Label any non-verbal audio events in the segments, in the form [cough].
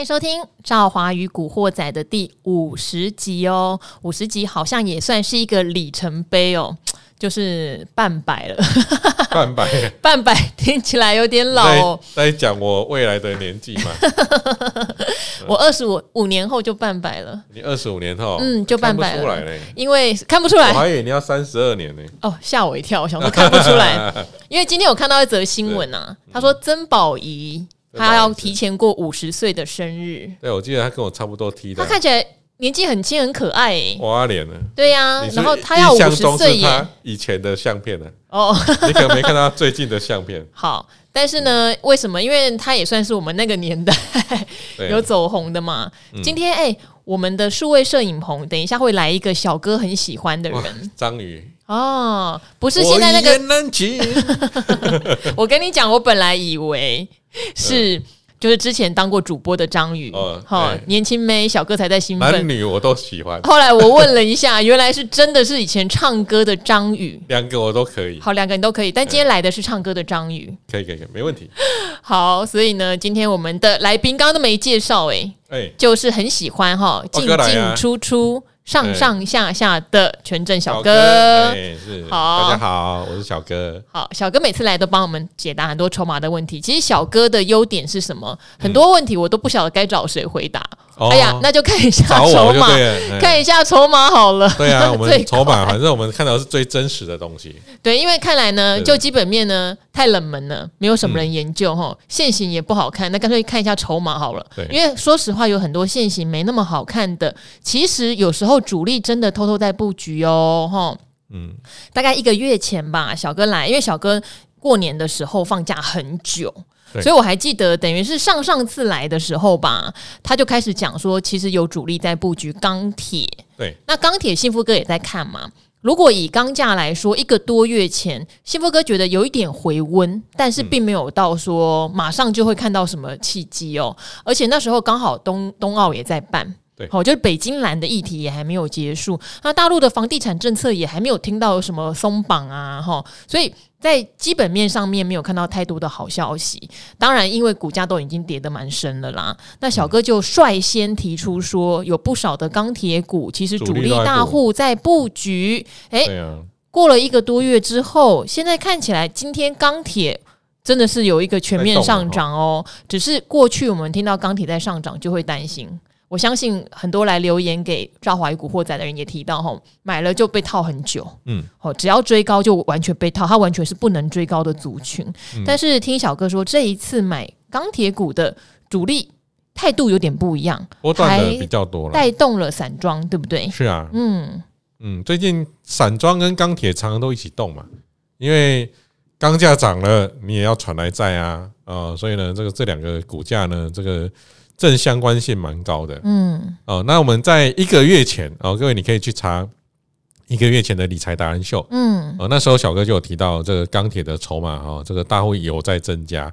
欢迎收听《赵华与古惑仔》的第五十集哦，五十集好像也算是一个里程碑哦，就是半百了，半百，[laughs] 半百听起来有点老哦。在讲我未来的年纪嘛，[laughs] 我二十五五年后就半百了。你二十五年后，嗯，就半百了。出来嘞，因为看不出来，我还以为你要三十二年呢。哦，吓我一跳，我想说看不出来，[laughs] 因为今天我看到一则新闻啊，他说曾宝仪。他要提前过五十岁的生日。对，我记得他跟我差不多提的。他看起来年纪很轻，很可爱诶。花脸呢？对呀，然后他要五十岁耶。以前的相片呢？哦，[laughs] 你可能没看到最近的相片。[laughs] 好，但是呢，为什么？因为他也算是我们那个年代有走红的嘛。今天哎，我们的数位摄影棚，等一下会来一个小哥很喜欢的人，张宇。哦，不是现在那个。[laughs] 我跟你讲，我本来以为 [laughs] 是就是之前当过主播的张宇，好年轻妹小哥才在兴奋，男女我都喜欢。后来我问了一下，原来是真的是以前唱歌的张宇，两个我都可以。好，两个你都可以，但今天来的是唱歌的张宇，可以可以可以，没问题。[laughs] 好，所以呢，今天我们的来宾刚刚都没介绍，哎，哎，就是很喜欢哈进进出出。上上下下的权证小哥，哎，是好，大家好，我是小哥。好，小哥每次来都帮我们解答很多筹码的问题。其实小哥的优点是什么？很多问题我都不晓得该找谁回答。哎呀，那就看一下筹码，看一下筹码好了。对啊，[laughs] 我们筹码，反正我们看到的是最真实的东西。对，因为看来呢，就基本面呢太冷门了，没有什么人研究哈，线型也不好看，那干脆看一下筹码好了。对，因为说实话，有很多线型没那么好看的，其实有时候主力真的偷偷在布局哦，哈。嗯，大概一个月前吧，小哥来，因为小哥过年的时候放假很久。对所以我还记得，等于是上上次来的时候吧，他就开始讲说，其实有主力在布局钢铁。对，那钢铁幸福哥也在看嘛。如果以钢价来说，一个多月前，幸福哥觉得有一点回温，但是并没有到说马上就会看到什么契机哦。而且那时候刚好冬冬奥也在办。好，就是北京蓝的议题也还没有结束，那大陆的房地产政策也还没有听到有什么松绑啊，哈，所以在基本面上面没有看到太多的好消息。当然，因为股价都已经跌得蛮深了啦，那小哥就率先提出说，有不少的钢铁股其实主力大户在布局。哎，过了一个多月之后，现在看起来今天钢铁真的是有一个全面上涨哦。只是过去我们听到钢铁在上涨，就会担心。我相信很多来留言给赵华与古惑仔的人也提到，吼，买了就被套很久，嗯，哦，只要追高就完全被套，它完全是不能追高的族群。嗯、但是听小哥说，这一次买钢铁股的主力态度有点不一样，波段的比较多了，带动了散装，对不对？是啊，嗯嗯，最近散装跟钢铁常常都一起动嘛，因为钢价涨了，你也要传来债啊，啊、呃，所以呢，这个这两个股价呢，这个。正相关性蛮高的，嗯，哦，那我们在一个月前，哦，各位你可以去查一个月前的理财达人秀，嗯，哦，那时候小哥就有提到这个钢铁的筹码，哈，这个大户有在增加，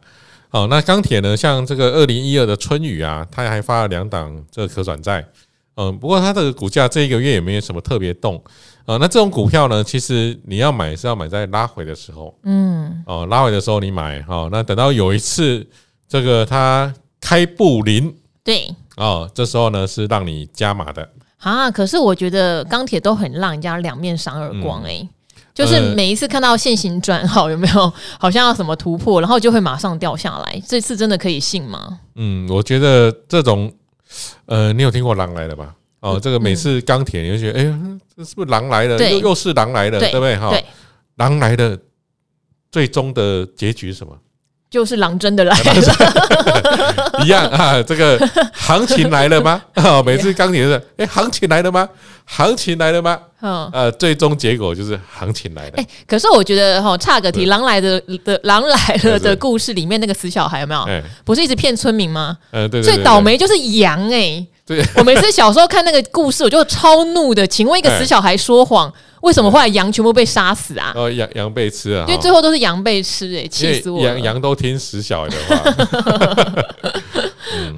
哦，那钢铁呢，像这个二零一二的春雨啊，它还发了两档这个可转债，嗯，不过它的股价这一个月也没有什么特别动，啊，那这种股票呢，其实你要买是要买在拉回的时候，嗯，哦，拉回的时候你买，哈，那等到有一次这个它。开布林对哦，这时候呢是让你加码的啊。可是我觉得钢铁都很让人家两面赏耳光哎，嗯、就是每一次看到线型转好有没有，[laughs] 好像要什么突破，然后就会马上掉下来。这次真的可以信吗？嗯，我觉得这种呃，你有听过狼来了吧？哦，这个每次钢铁你就觉得，哎、欸，这是不是狼来了？对又又是狼来了，对，对不对？哈，狼来的最终的结局是什么？就是狼真的来了，[laughs] 一样啊！这个行情来了吗？[laughs] 每次钢铁是，哎，行情来了吗？行情来了吗？嗯，呃，最终结果就是行情来了。哎，可是我觉得哈，岔个题，狼来的的狼来了的故事里面那个死小孩有没有？不是一直骗村民吗？嗯，对。最倒霉就是羊哎！对，[laughs] 我每次小时候看那个故事，我就超怒的。请问一个死小孩说谎？为什么后来羊全部被杀死啊？哦，羊羊被吃啊，因为最后都是羊被吃，欸，哎，气死我了！羊羊都听死小的话。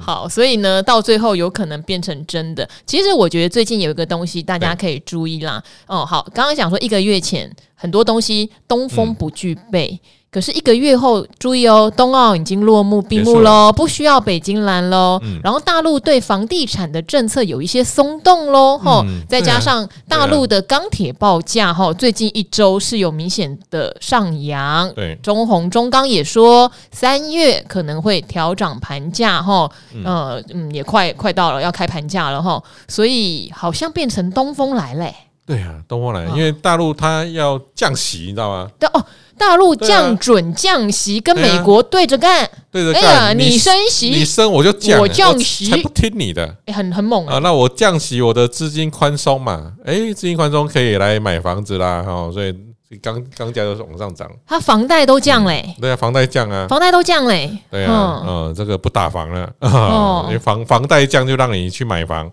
[laughs] 好，所以呢，到最后有可能变成真的。其实我觉得最近有一个东西大家可以注意啦。哦，好，刚刚讲说一个月前很多东西东风不具备。嗯可是一个月后，注意哦，冬奥已经落幕闭幕喽，不需要北京蓝喽。嗯、然后大陆对房地产的政策有一些松动喽，哈、嗯，再加上大陆的钢铁报价哈，最近一周是有明显的上扬。对，中红中钢也说三月可能会调涨盘价哈，呃嗯，也快快到了要开盘价了哈，所以好像变成东风来嘞。对啊，东风来，因为大陆它要降息，你知道吗？对哦。大陆降准降息，跟美国对着干，对着干。哎呀，你升息，你升我就降，我降息才不听你的，很很猛啊！那我降息，我的资金宽松嘛，哎，资金宽松可以来买房子啦，哈，所以钢钢价就是往上涨。他房贷都降嘞，对啊，房贷降啊，房贷都降嘞，对啊，嗯，这个不打房了，哦，[laughs] 因为房房贷降就让你去买房。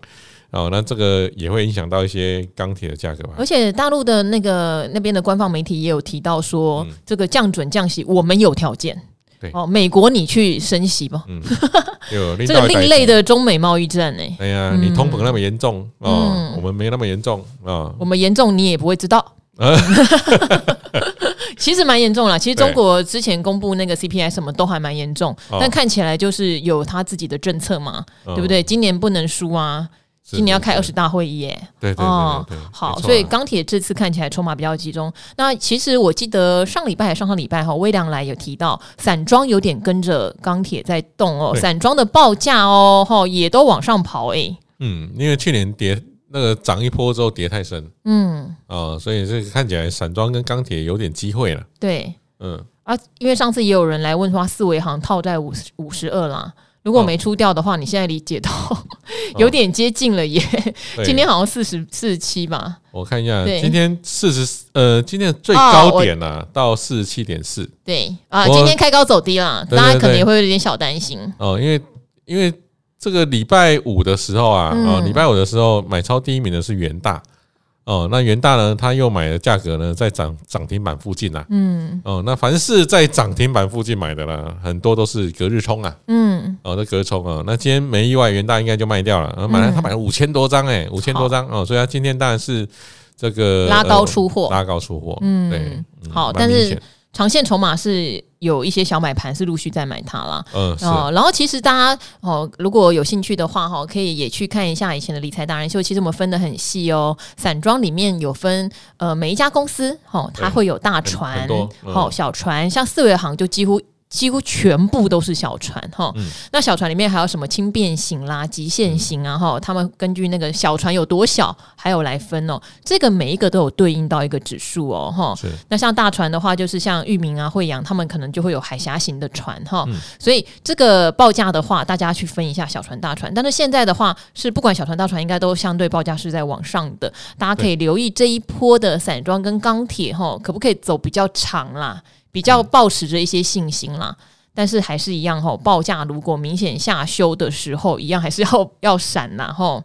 哦，那这个也会影响到一些钢铁的价格吧？而且大陆的那个那边的官方媒体也有提到说，嗯、这个降准降息，我们有条件。对哦，美国你去升息吧。嗯，[laughs] 有 [laughs] 这个另类的中美贸易战呢、欸？哎呀，你通膨那么严重哦，嗯、我们没那么严重啊。哦、我们严重你也不会知道。[laughs] 其实蛮严重了。其实中国之前公布那个 CPI 什么都还蛮严重，但看起来就是有他自己的政策嘛，哦、对不对？今年不能输啊。今年要开二十大会议耶，对对对，对，好，所以钢铁这次看起来筹码比较集中。那其实我记得上礼拜还上上礼拜哈，微良来有提到散装有点跟着钢铁在动哦，散装的报价哦哈也都往上跑哎。嗯，因为去年跌那个涨一波之后跌太深，嗯啊，所以这个看起来散装跟钢铁有点机会了。对，嗯啊，因为上次也有人来问说，四维行套在五十五十二啦。如果没出掉的话，你现在理解到 [laughs] 有点接近了耶。今天好像四十四十七吧？我看一下，今天四十呃，今天的最高点呢到四十七点四。对啊，今天开高走低了，大家可能也会有点小担心哦。因为因为这个礼拜五的时候啊，啊，礼拜五的时候买超第一名的是元大。哦，那元大呢？他又买的价格呢，在涨涨停板附近啊。嗯。哦，那凡是在涨停板附近买的啦，很多都是隔日冲啊。嗯。哦，那隔日冲啊，那今天没意外，元大应该就卖掉了。啊买了，他买了五千多张，哎，五千多张哦，所以他今天当然是这个拉高出货，拉高出货。嗯，对。好，但是。长线筹码是有一些小买盘是陆续在买它啦，嗯，然后其实大家哦，如果有兴趣的话哈，可以也去看一下以前的理财达人秀。其实我们分得很细哦，散装里面有分呃每一家公司哦，它会有大船哦小船，像四维行就几乎。几乎全部都是小船哈，嗯、那小船里面还有什么轻便型啦、极限型啊哈？他们根据那个小船有多小，还有来分哦。这个每一个都有对应到一个指数哦哈。那像大船的话，就是像裕民啊、惠阳，他们可能就会有海峡型的船哈。嗯、所以这个报价的话，大家去分一下小船、大船。但是现在的话，是不管小船、大船，应该都相对报价是在往上的。大家可以留意这一波的散装跟钢铁哈，可不可以走比较长啦？比较抱持着一些信心啦，但是还是一样吼，报价如果明显下修的时候，一样还是要要闪呐吼。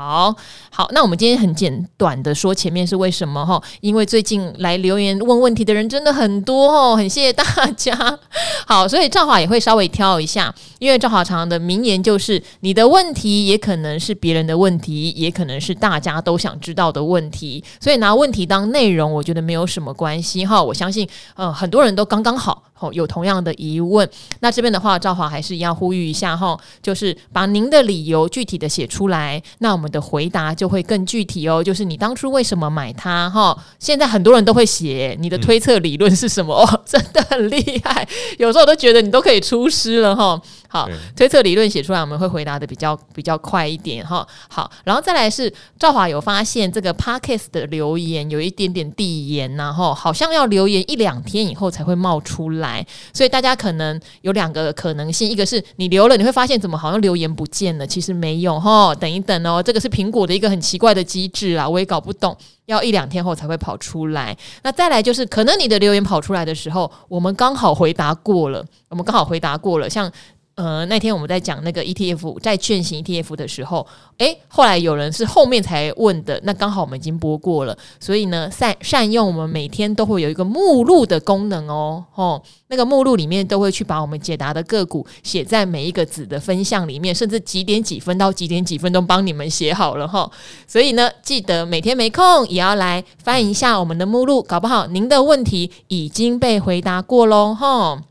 好好，那我们今天很简短的说前面是为什么哈？因为最近来留言问问题的人真的很多哦，很谢谢大家。[laughs] 好，所以赵华也会稍微挑一下，因为赵华常常的名言就是：你的问题也可能是别人的问题，也可能是大家都想知道的问题。所以拿问题当内容，我觉得没有什么关系哈。我相信，呃，很多人都刚刚好。有同样的疑问，那这边的话，赵华还是一样呼吁一下哈，就是把您的理由具体的写出来，那我们的回答就会更具体哦。就是你当初为什么买它哈？现在很多人都会写你的推测理论是什么哦，真的很厉害，有时候我都觉得你都可以出师了哈。好，推测理论写出来，我们会回答的比较比较快一点哈。好，然后再来是赵华有发现这个 Podcast 的留言有一点点递延呐哈，好像要留言一两天以后才会冒出来，所以大家可能有两个可能性，一个是你留了你会发现怎么好像留言不见了，其实没有哈，等一等哦，这个是苹果的一个很奇怪的机制啊，我也搞不懂，要一两天后才会跑出来。那再来就是可能你的留言跑出来的时候，我们刚好回答过了，我们刚好回答过了，像。呃，那天我们在讲那个 ETF 债券型 ETF 的时候，诶，后来有人是后面才问的，那刚好我们已经播过了，所以呢，善善用我们每天都会有一个目录的功能哦，哦，那个目录里面都会去把我们解答的个股写在每一个子的分项里面，甚至几点几分到几点几分都帮你们写好了哈、哦，所以呢，记得每天没空也要来翻一下我们的目录，搞不好您的问题已经被回答过喽，哈、哦。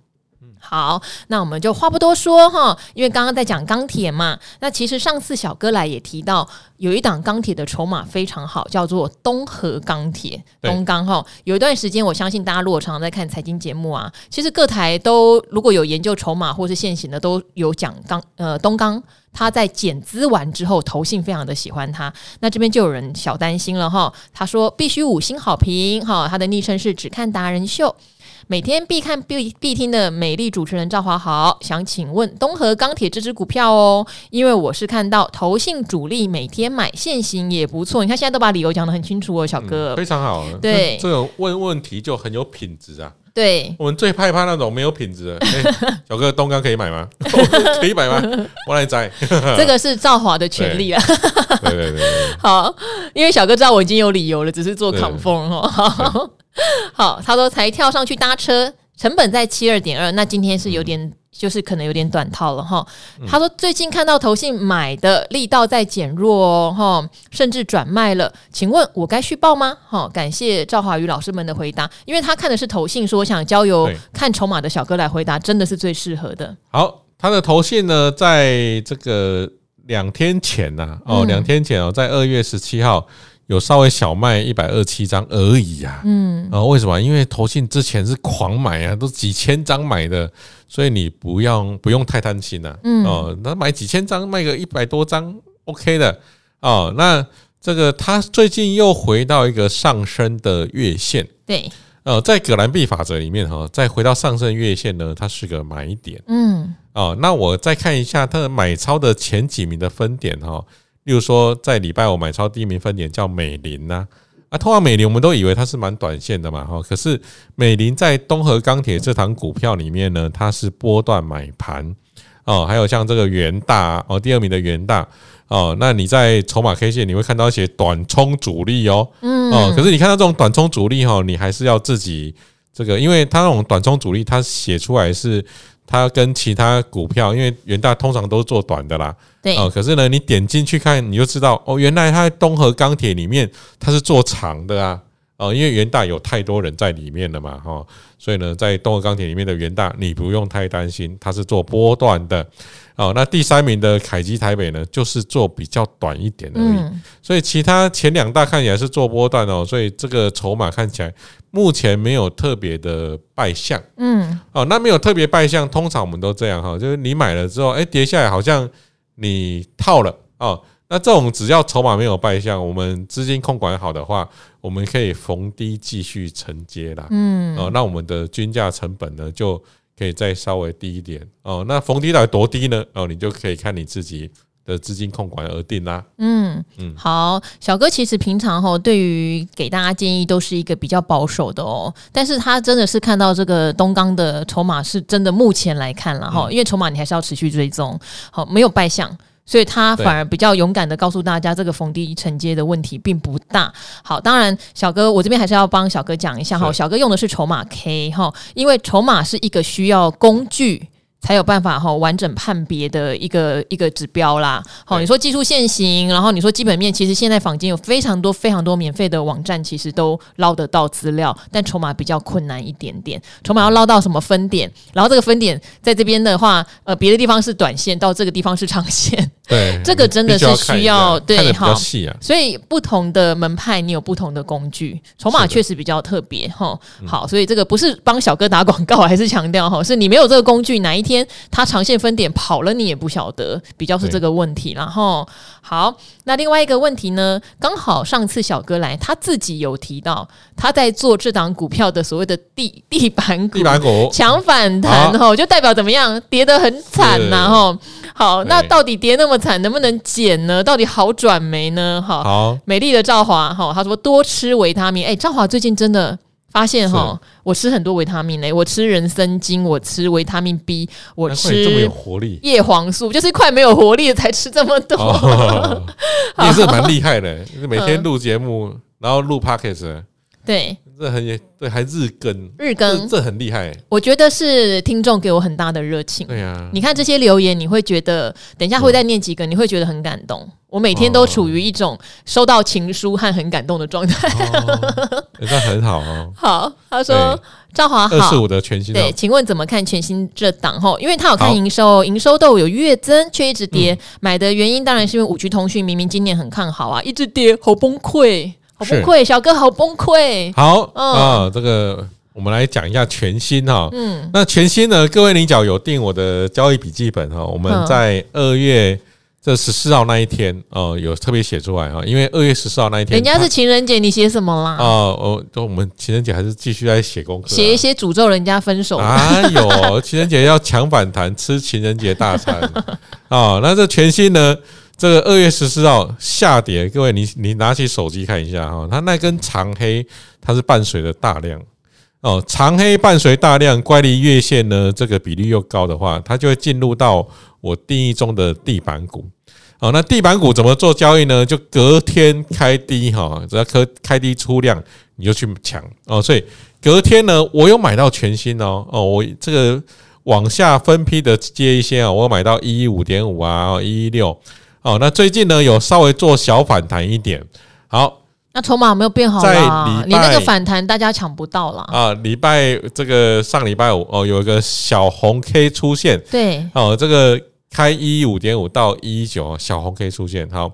好，那我们就话不多说哈，因为刚刚在讲钢铁嘛。那其实上次小哥来也提到，有一档钢铁的筹码非常好，叫做东河钢铁，东钢哈。有一段时间，我相信大家如果常常在看财经节目啊，其实各台都如果有研究筹码或是现行的，都有讲钢呃东钢，他在减资完之后，投信非常的喜欢他。那这边就有人小担心了哈，他说必须五星好评哈，他的昵称是只看达人秀。每天必看必必听的美丽主持人赵华好，想请问东河钢铁这支股票哦，因为我是看到投信主力每天买现行也不错，你看现在都把理由讲得很清楚哦，小哥，嗯、非常好，对，这种问问题就很有品质啊，对，我们最害怕那种没有品质的，欸、[laughs] 小哥东钢可以买吗？[laughs] 可以买吗？我来摘，[laughs] 这个是赵华的权利啊，对对对，对，好，因为小哥知道我已经有理由了，只是做 confirm 哦。[laughs] 好，他说才跳上去搭车，成本在七二点二，那今天是有点，嗯、就是可能有点短套了哈。他说最近看到投信买的力道在减弱哦，哈，甚至转卖了，请问我该续报吗？哈，感谢赵华宇老师们的回答，因为他看的是投信，说想交由看筹码的小哥来回答，真的是最适合的。好，他的投信呢，在这个两天前呐、啊，哦，两天前哦，在二月十七号。有稍微小卖一百二七张而已啊，嗯，啊，为什么？因为投信之前是狂买啊，都几千张买的，所以你不用不用太担心呐，嗯，哦，那买几千张卖个一百多张，OK 的，哦，那这个它最近又回到一个上升的月线，对，呃，在葛兰碧法则里面哈，再回到上升月线呢，它是个买点，嗯，哦，那我再看一下它的买超的前几名的分点哈。例如说，在礼拜五买超第一名分点叫美林呐，啊，通常美林我们都以为它是蛮短线的嘛，哈，可是美林在东河钢铁这档股票里面呢，它是波段买盘。哦，还有像这个元大哦，第二名的元大。哦，那你在筹码 K 线你会看到一些短冲主力哦，嗯，哦，可是你看到这种短冲主力哈，你还是要自己这个，因为它那种短冲主力，它写出来是。它跟其他股票，因为元大通常都是做短的啦，对，哦，可是呢，你点进去看，你就知道哦，原来它在东和钢铁里面它是做长的啊，哦，因为元大有太多人在里面了嘛，哈，所以呢，在东和钢铁里面的元大，你不用太担心，它是做波段的，哦，那第三名的凯基台北呢，就是做比较短一点而已，所以其他前两大看起来是做波段哦，所以这个筹码看起来。目前没有特别的败相，嗯，哦，那没有特别败相，通常我们都这样哈，就是你买了之后，哎，跌下来好像你套了哦，那这种只要筹码没有败相，我们资金控管好的话，我们可以逢低继续承接啦，嗯，哦，那我们的均价成本呢就可以再稍微低一点哦，那逢低到底多低呢？哦，你就可以看你自己。的资金控管而定啦。嗯嗯，好，小哥其实平常哈，对于给大家建议都是一个比较保守的哦。但是他真的是看到这个东钢的筹码是真的，目前来看了哈，因为筹码你还是要持续追踪，好，没有败象，所以他反而比较勇敢的告诉大家，这个逢低承接的问题并不大。好，当然小哥我这边还是要帮小哥讲一下哈，小哥用的是筹码 K 哈，因为筹码是一个需要工具。才有办法哈完整判别的一个一个指标啦。好，你说技术线型，然后你说基本面，其实现在坊间有非常多非常多免费的网站，其实都捞得到资料，但筹码比较困难一点点。筹码要捞到什么分点，然后这个分点在这边的话，呃，别的地方是短线，到这个地方是长线。对，这个真的是需要，要对哈。啊，所以不同的门派，你有不同的工具，筹码确实比较特别哈。好，所以这个不是帮小哥打广告，还是强调哈，是你没有这个工具，哪一天他长线分点跑了，你也不晓得，比较是这个问题。然后好，那另外一个问题呢，刚好上次小哥来，他自己有提到他在做这档股票的所谓的地地板股，地板股强反弹哈，就代表怎么样，跌得很惨呐哈。好，那到底跌那么惨，能不能减呢？到底好转没呢？哈，好，美丽的赵华哈，他说多吃维他命。哎，赵华最近真的发现哈，我吃很多维他命嘞，我吃人参精，我吃维他命 B，我吃这么有活力，叶黄素，就是快没有活力了才吃这么多。哦、[laughs] 你也是蛮厉害的，每天录节目，嗯、然后录 Podcast，对。这很对，还日更日更，这很厉害。我觉得是听众给我很大的热情。对呀，你看这些留言，你会觉得等一下会再念几个，你会觉得很感动。我每天都处于一种收到情书和很感动的状态。那很好哦。[laughs] 好，他说赵华好，二十五的全新对，请问怎么看全新这档？后因为他有看营收，营收都有月增，却一直跌。买的原因当然是因为五 G 通讯明明今年很看好啊，一直跌，好崩溃。好崩溃，小哥好崩溃。好啊、嗯哦，这个我们来讲一下全新哈。嗯，那全新呢？各位领角有订我的交易笔记本哈？我们在二月这十四号那一天哦，有特别写出来哈。因为二月十四号那一天，人家是情人节，你写什么啦？哦，哦，我们情人节还是继续在写功课，写一些诅咒人家分手。啊有情人节要抢反弹，吃情人节大餐 [laughs] 啊、哦。那这全新呢？这个二月十四号下跌，各位你你拿起手机看一下哈，它那根长黑它是伴随着大量哦，长黑伴随大量乖离月线呢，这个比例又高的话，它就会进入到我定义中的地板股哦。那地板股怎么做交易呢？就隔天开低哈，只要开开低出量你就去抢哦。所以隔天呢，我有买到全新哦哦，我这个往下分批的接一些啊，我买到一一五点五啊，一一六。哦，那最近呢有稍微做小反弹一点，好，那筹码有没有变好了？你那个反弹大家抢不到了啊！礼拜这个上礼拜五哦，有一个小红 K 出现，对，哦，这个开一五点五到一一九，小红 K 出现，好，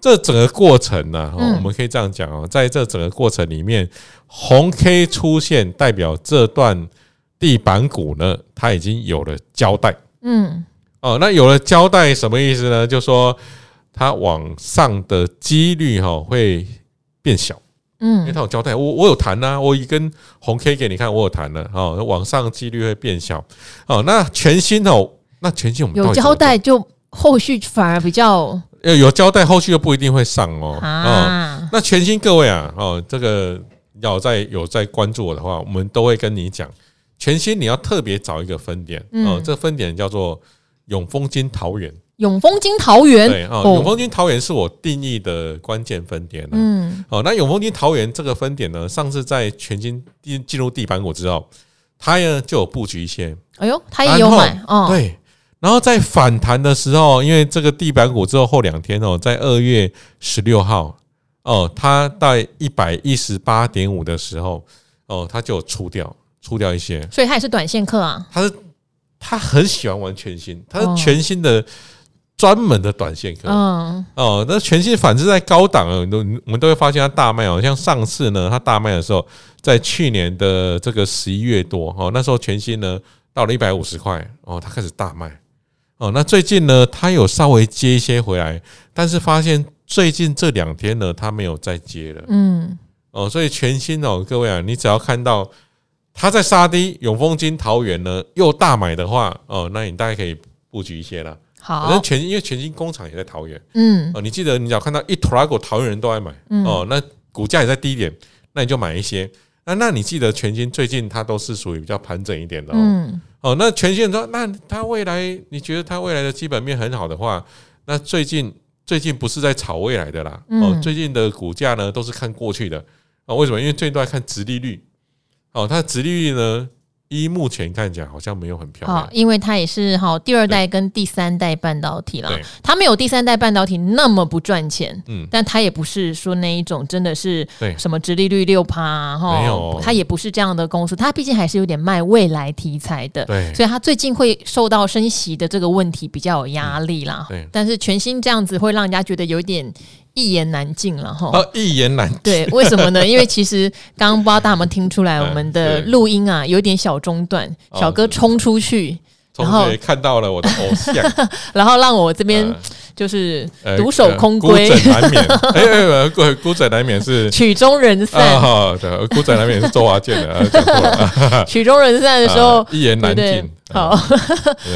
这整个过程呢，哦，我们可以这样讲哦，在这整个过程里面，红 K 出现代表这段地板股呢，它已经有了交代，嗯。哦，那有了交代什么意思呢？就说它往上的几率哈会变小，嗯，因为它有交代，我我有谈呐，我一根红 K 给你看，我有谈了，哦，往上几率会变小，哦，那全新哦，那全新我们有交代，就后续反而比较有有交代，后续又不一定会上哦，哦，那全新各位啊，哦，这个要在有在关注我的话，我们都会跟你讲，全新你要特别找一个分点，哦，这个分点叫做。永丰金桃园，永丰金桃园，对啊，永丰金桃园是我定义的关键分点。嗯，哦，那永丰金桃园这个分点呢，上次在全新进进入地板股之后，它呢就有布局一些。哎呦，它也有买哦。对，然后在反弹的时候，因为这个地板股之后后两天哦，在二月十六号哦，它在一百一十八点五的时候哦，它就有出掉出掉一些，所以它也是短线客啊。它是。他很喜欢玩全新，他是全新的专门的短线客。嗯，哦，那全新反之在高档啊，都我们都会发现它大卖哦。像上次呢，它大卖的时候，在去年的这个十一月多哦，那时候全新呢到了一百五十块哦，它开始大卖哦。那最近呢，它有稍微接一些回来，但是发现最近这两天呢，它没有再接了。嗯，哦，所以全新哦，各位啊，你只要看到。他在杀低永丰金桃园呢，又大买的话，哦，那你大概可以布局一些了。好，反正全因为全新工厂也在桃园，嗯，哦，你记得你只要看到一拖拉库桃园人都爱买，哦，那股价也在低点，那你就买一些。那那你记得全新最近它都是属于比较盘整一点的，嗯，哦，那全新说，那它未来你觉得它未来的基本面很好的话，那最近最近不是在炒未来的啦，哦，最近的股价呢都是看过去的，啊，为什么？因为最近都在看殖利率。哦，它的殖利率呢？依目前看起来好像没有很漂亮，因为它也是哈第二代跟第三代半导体啦，它没有第三代半导体那么不赚钱，嗯，但它也不是说那一种真的是什么殖利率六趴哈，没有，它也不是这样的公司，它毕竟还是有点卖未来题材的，对，所以它最近会受到升息的这个问题比较有压力啦，对，但是全新这样子会让人家觉得有点。一言难尽了哈，哦，一言难尽。对，为什么呢？[laughs] 因为其实刚刚不知道大家有没有听出来，我们的录音啊有点小中断，小哥冲出去，然后看到了我的偶像，[laughs] 然后让我这边就是独守空闺，孤枕难眠。[laughs] 哎，孤孤枕难眠是曲终人散。对，孤枕难眠是周华健的。曲终人散的时候，一言难尽。好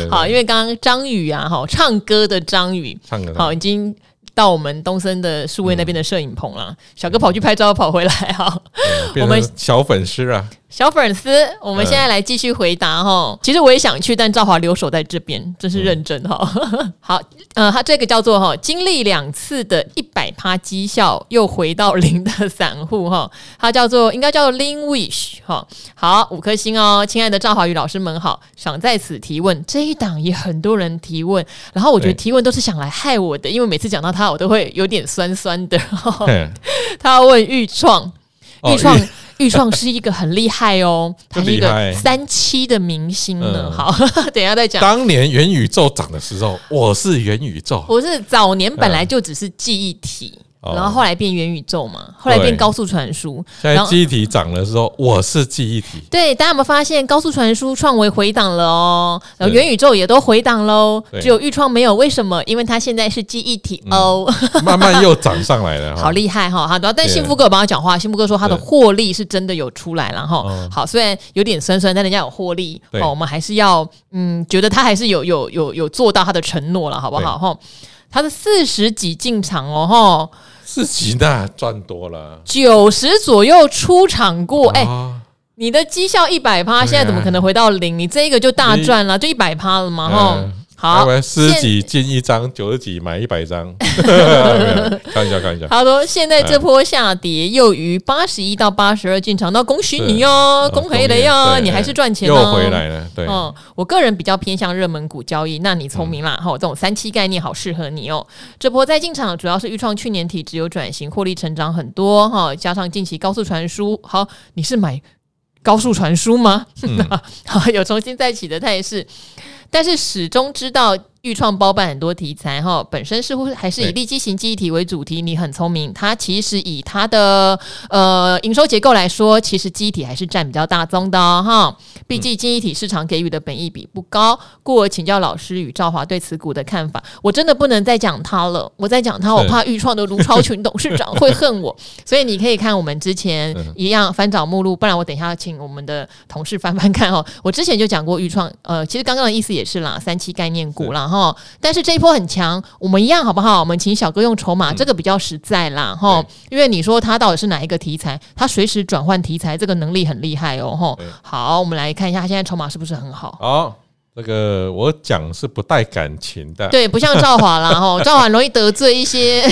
好，因为刚刚张宇啊，哈，唱歌的张宇，唱歌好已经。到我们东森的数位那边的摄影棚了。小哥跑去拍照，跑回来哈。我们小粉丝啊。小粉丝，我们现在来继续回答哈。其实我也想去，但赵华留守在这边，真是认真哈。[laughs] 好，呃，他这个叫做哈，经历两次的一百趴绩效又回到零的散户哈，他叫做应该叫做 Lin Wish 哈。好，五颗星哦，亲爱的赵华宇老师们好，想在此提问，这一档也很多人提问，然后我觉得提问都是想来害我的，因为每次讲到他，我都会有点酸酸的。[laughs] 他要问豫创，豫创。哦豫创是一个很厉害哦，[laughs] 他是一个三期的明星呢。嗯、好，[laughs] 等一下再讲。当年元宇宙涨的时候，我是元宇宙，我是早年本来就只是记忆体。嗯然后后来变元宇宙嘛，后来变高速传输。现在记忆体涨的时候，我是记忆体。对，大家有没有发现高速传输创维回档了哦？然后元宇宙也都回档喽，只有豫创没有，为什么？因为它现在是记忆体哦，慢慢又涨上来了，[laughs] 好厉害哈！好，但幸福哥有帮他讲话，幸福哥说他的获利是真的有出来了哈。好，虽然有点酸酸，但人家有获利，好，我们还是要嗯，觉得他还是有有有有做到他的承诺了，好不好？哈，他的四十几进场哦，哈。四级那赚多了，九十左右出场过，哎、欸，你的绩效一百趴，现在怎么可能回到零？你这个就大赚了，就一百趴了嘛，哈。好，四十几进一张，九十几买一百张，看一下看一下。他说现在这波下跌又于八十一到八十二进场，那恭喜你哦，恭喜你哦，你还是赚钱哦，又回来了。对，嗯，我个人比较偏向热门股交易，那你聪明啦，哈，这种三七概念好适合你哦。这波再进场主要是预创去年体只有转型，获利成长很多哈，加上近期高速传输，好，你是买高速传输吗？[laughs] 好，有重新再起的态势。但是始终知道。豫创包办很多题材哈，本身似乎还是以利基型记忆体为主题。你很聪明，它其实以它的呃营收结构来说，其实记忆体还是占比较大宗的哈。毕竟记忆体市场给予的本益比不高，故而请教老师与赵华对此股的看法。我真的不能再讲它了，我再讲它，我怕豫创的卢超群董事长会恨我。[laughs] 所以你可以看我们之前一样翻找目录，不然我等一下请我们的同事翻翻看哦。我之前就讲过豫创，呃，其实刚刚的意思也是啦，三期概念股啦。哈，但是这一波很强，我们一样好不好？我们请小哥用筹码，这个比较实在啦，哈、嗯。因为你说他到底是哪一个题材，他随时转换题材，这个能力很厉害哦，哈。好，我们来看一下他现在筹码是不是很好？好，这个我讲是不带感情的，对，不像赵华啦，哈，[laughs] 赵华容易得罪一些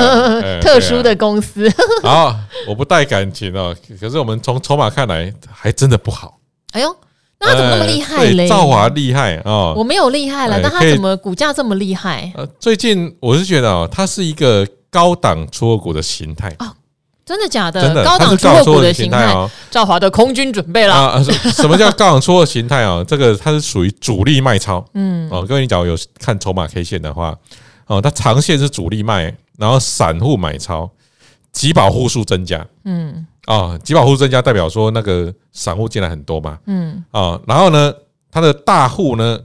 [laughs] 特殊的公司。好，我不带感情哦，可是我们从筹码看来，还真的不好。哎呦。那他怎么那么厉害嘞？赵华厉害啊！我没有厉害了，那他怎么股价这么厉害？呃，最近我是觉得哦，它是一个高档出货股的形态哦，真的假的？真的，高档出货股的形态哦。赵华的空军准备了啊！[laughs] 什么叫高档出货形态啊？这个它是属于主力卖超，嗯哦，各位你假如有看筹码 K 线的话，哦，它长线是主力卖，然后散户买超，集保户数增加，嗯。啊，集保户增加代表说那个散户进来很多嘛，嗯，啊，然后呢，它的大户呢，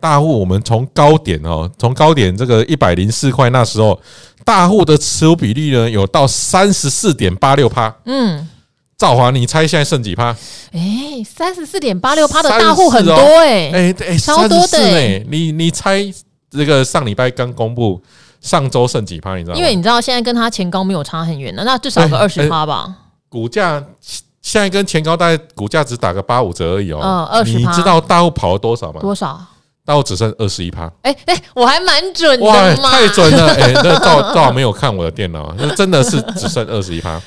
大户我们从高点哦，从高点这个一百零四块那时候，大户的持有比例呢有到三十四点八六趴，嗯，赵华，你猜现在剩几趴？哎，三十四点八六趴的大户很多哎，哎哎，超多的哎，你你猜这个上礼拜刚公布，上周剩几趴？你知道吗？因为你知道现在跟他前高没有差很远的，那至少有个二十趴吧。股价现在跟前高大概股价只打个八五折而已哦。嗯，二十。你知道大户跑了多少吗？多少？大户只剩二十一趴。哎哎，我还蛮准的。哇，太准了！哎，那赵赵华没有看我的电脑，那真的是只剩二十一趴。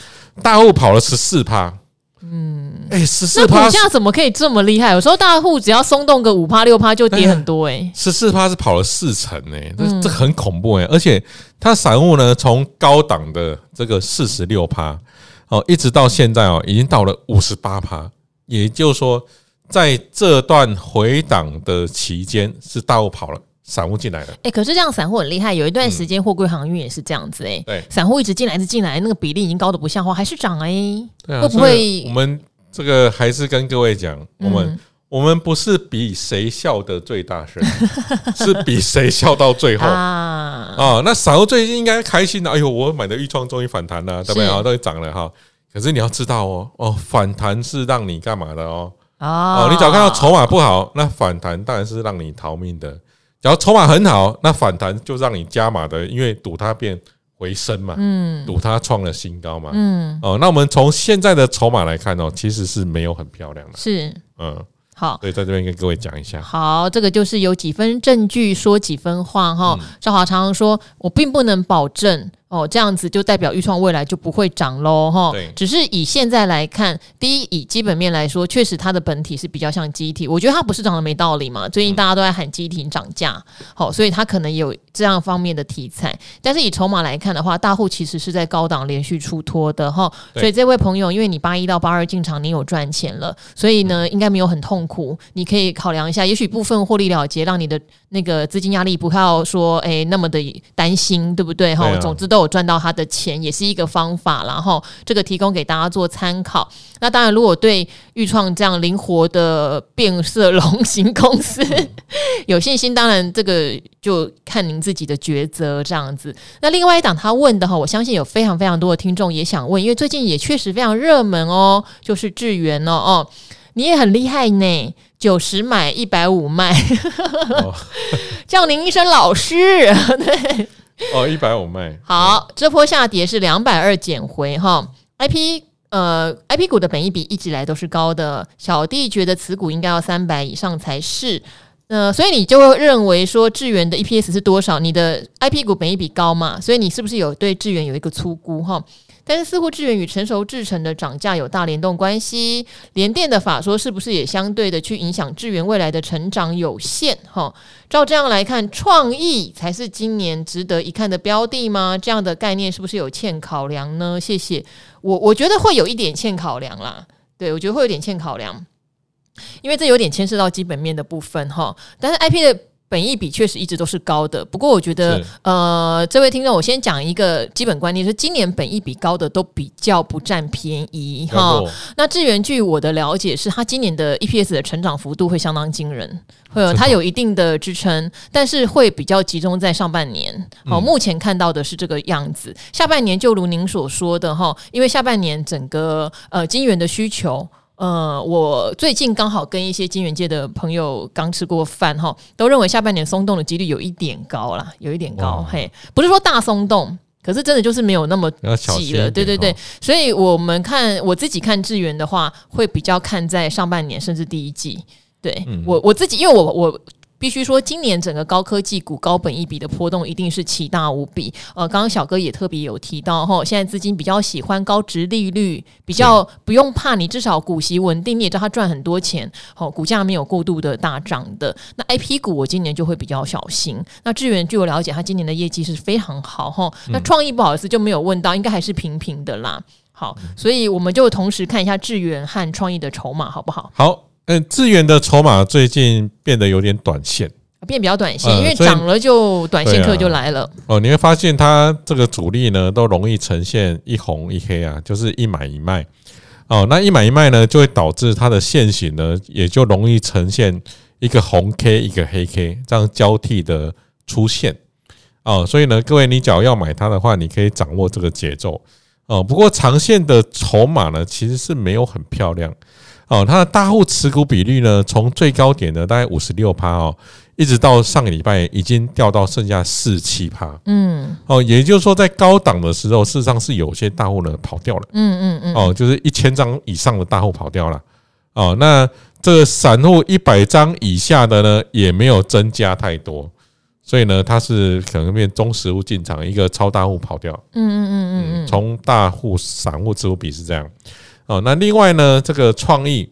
大户跑了十四趴。嗯，哎，十四趴。股价怎么可以这么厉害？有时候大户只要松动个五趴六趴就跌很多哎。十四趴是跑了四成哎，这这很恐怖哎！而且它散户呢，从高档的这个四十六趴。哦，一直到现在哦，已经到了五十八趴，也就是说，在这段回档的期间，是大户跑了，散户进来了。哎、欸，可是这样散户很厉害，有一段时间货柜航运也是这样子哎、散户一直进来，一直进来，那个比例已经高的不像话，还是涨哎、欸，对啊、会不会？我们这个还是跟各位讲，我们。嗯我们不是比谁笑得最大声，[laughs] 是比谁笑到最后啊！啊，那散户最近应该开心的，哎呦，我买的豫创终于反弹了，对不对啊？终于涨了哈。可是你要知道哦，哦，反弹是让你干嘛的哦？哦，你只要看到筹码不好，那反弹当然是让你逃命的。只要筹码很好，那反弹就让你加码的，因为赌它变回升嘛，嗯，赌它创了新高嘛，嗯，哦，那我们从现在的筹码来看哦，其实是没有很漂亮的，是，嗯。好，所以在这边跟各位讲一下。好，这个就是有几分证据说几分话哈。赵华常常说，我并不能保证。哦，这样子就代表预创未来就不会涨喽，哈。对。只是以现在来看，第一以基本面来说，确实它的本体是比较像机体。我觉得它不是涨得没道理嘛。最近大家都在喊机体涨价，好，所以它可能有这样方面的题材。但是以筹码来看的话，大户其实是在高档连续出脱的哈。所以这位朋友，因为你八一到八二进场，你有赚钱了，所以呢，应该没有很痛苦。你可以考量一下，也许部分获利了结，让你的那个资金压力不要说哎那么的担心，对不对？哈，总之都。我赚到他的钱也是一个方法，然后这个提供给大家做参考。那当然，如果对钰创这样灵活的变色龙型公司 [laughs] 有信心，当然这个就看您自己的抉择这样子。那另外一档他问的哈，我相信有非常非常多的听众也想问，因为最近也确实非常热门哦，就是智源哦哦，你也很厉害呢，九十买一百五卖，[laughs] 叫您一声老师，对。[laughs] 哦，一百五卖。好，这波下跌是两百二减回哈。IP 呃，IP 股的本益比一直以来都是高的，小弟觉得此股应该要三百以上才是。呃，所以你就会认为说智源的 EPS 是多少？你的 IP 股本益比高嘛？所以你是不是有对智源有一个粗估哈？但是似乎智原与成熟制成的涨价有大联动关系，联电的法说是不是也相对的去影响智原未来的成长有限？哈，照这样来看，创意才是今年值得一看的标的吗？这样的概念是不是有欠考量呢？谢谢，我我觉得会有一点欠考量啦，对，我觉得会有点欠考量，因为这有点牵涉到基本面的部分哈，但是 IP 的。本益比确实一直都是高的，不过我觉得，呃，这位听众，我先讲一个基本观念，就是今年本益比高的都比较不占便宜哈。那智源据我的了解，是它今年的 EPS 的成长幅度会相当惊人，会有它有一定的支撑，但是会比较集中在上半年。好，目前看到的是这个样子，下半年就如您所说的哈，因为下半年整个呃金元的需求。呃，我最近刚好跟一些金元界的朋友刚吃过饭哈，都认为下半年松动的几率有一点高啦，有一点高，嘿，不是说大松动，可是真的就是没有那么急了，对对对，所以我们看我自己看智源的话，会比较看在上半年甚至第一季，对。我我自己，因为我我。必须说，今年整个高科技股高本一笔的波动一定是奇大无比。呃，刚刚小哥也特别有提到哈，现在资金比较喜欢高值利率，比较不用怕，你至少股息稳定，你也知道他赚很多钱，好，股价没有过度的大涨的。那 IP 股我今年就会比较小心。那智源据我了解，他今年的业绩是非常好哈。那创意不好意思就没有问到，应该还是平平的啦。好，所以我们就同时看一下智源和创意的筹码好不好？好。嗯，智原的筹码最近变得有点短线，变比较短线，因为涨了就短线客就来了。哦，你会发现它这个主力呢，都容易呈现一红一黑啊，就是一买一卖。哦，那一买一卖呢，就会导致它的线型呢，也就容易呈现一个红 K 一个黑 K 这样交替的出现。哦，所以呢，各位你只要要买它的话，你可以掌握这个节奏。哦，不过长线的筹码呢，其实是没有很漂亮。哦，它的大户持股比率呢，从最高点的大概五十六趴哦，一直到上个礼拜已经掉到剩下四七趴。嗯，哦，也就是说，在高档的时候，事实上是有些大户呢跑掉了。嗯嗯嗯。哦，就是一千张以上的大户跑掉了。哦，那这个散户一百张以下的呢，也没有增加太多，所以呢，它是可能变中实物进场，一个超大户跑掉。嗯嗯嗯嗯嗯。从大户散户持股比是这样。哦，那另外呢，这个创意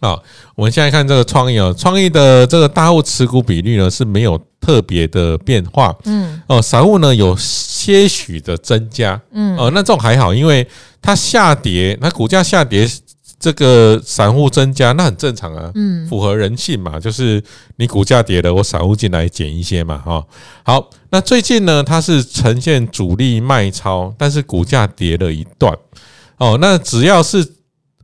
啊，我们现在看这个创意哦，创意的这个大户持股比率呢是没有特别的变化，嗯，哦，散户呢有些许的增加，嗯，哦，那这种还好，因为它下跌，那股价下跌，这个散户增加，那很正常啊，嗯，符合人性嘛，就是你股价跌了，我散户进来减一些嘛，哈，好，那最近呢，它是呈现主力卖超，但是股价跌了一段。哦，那只要是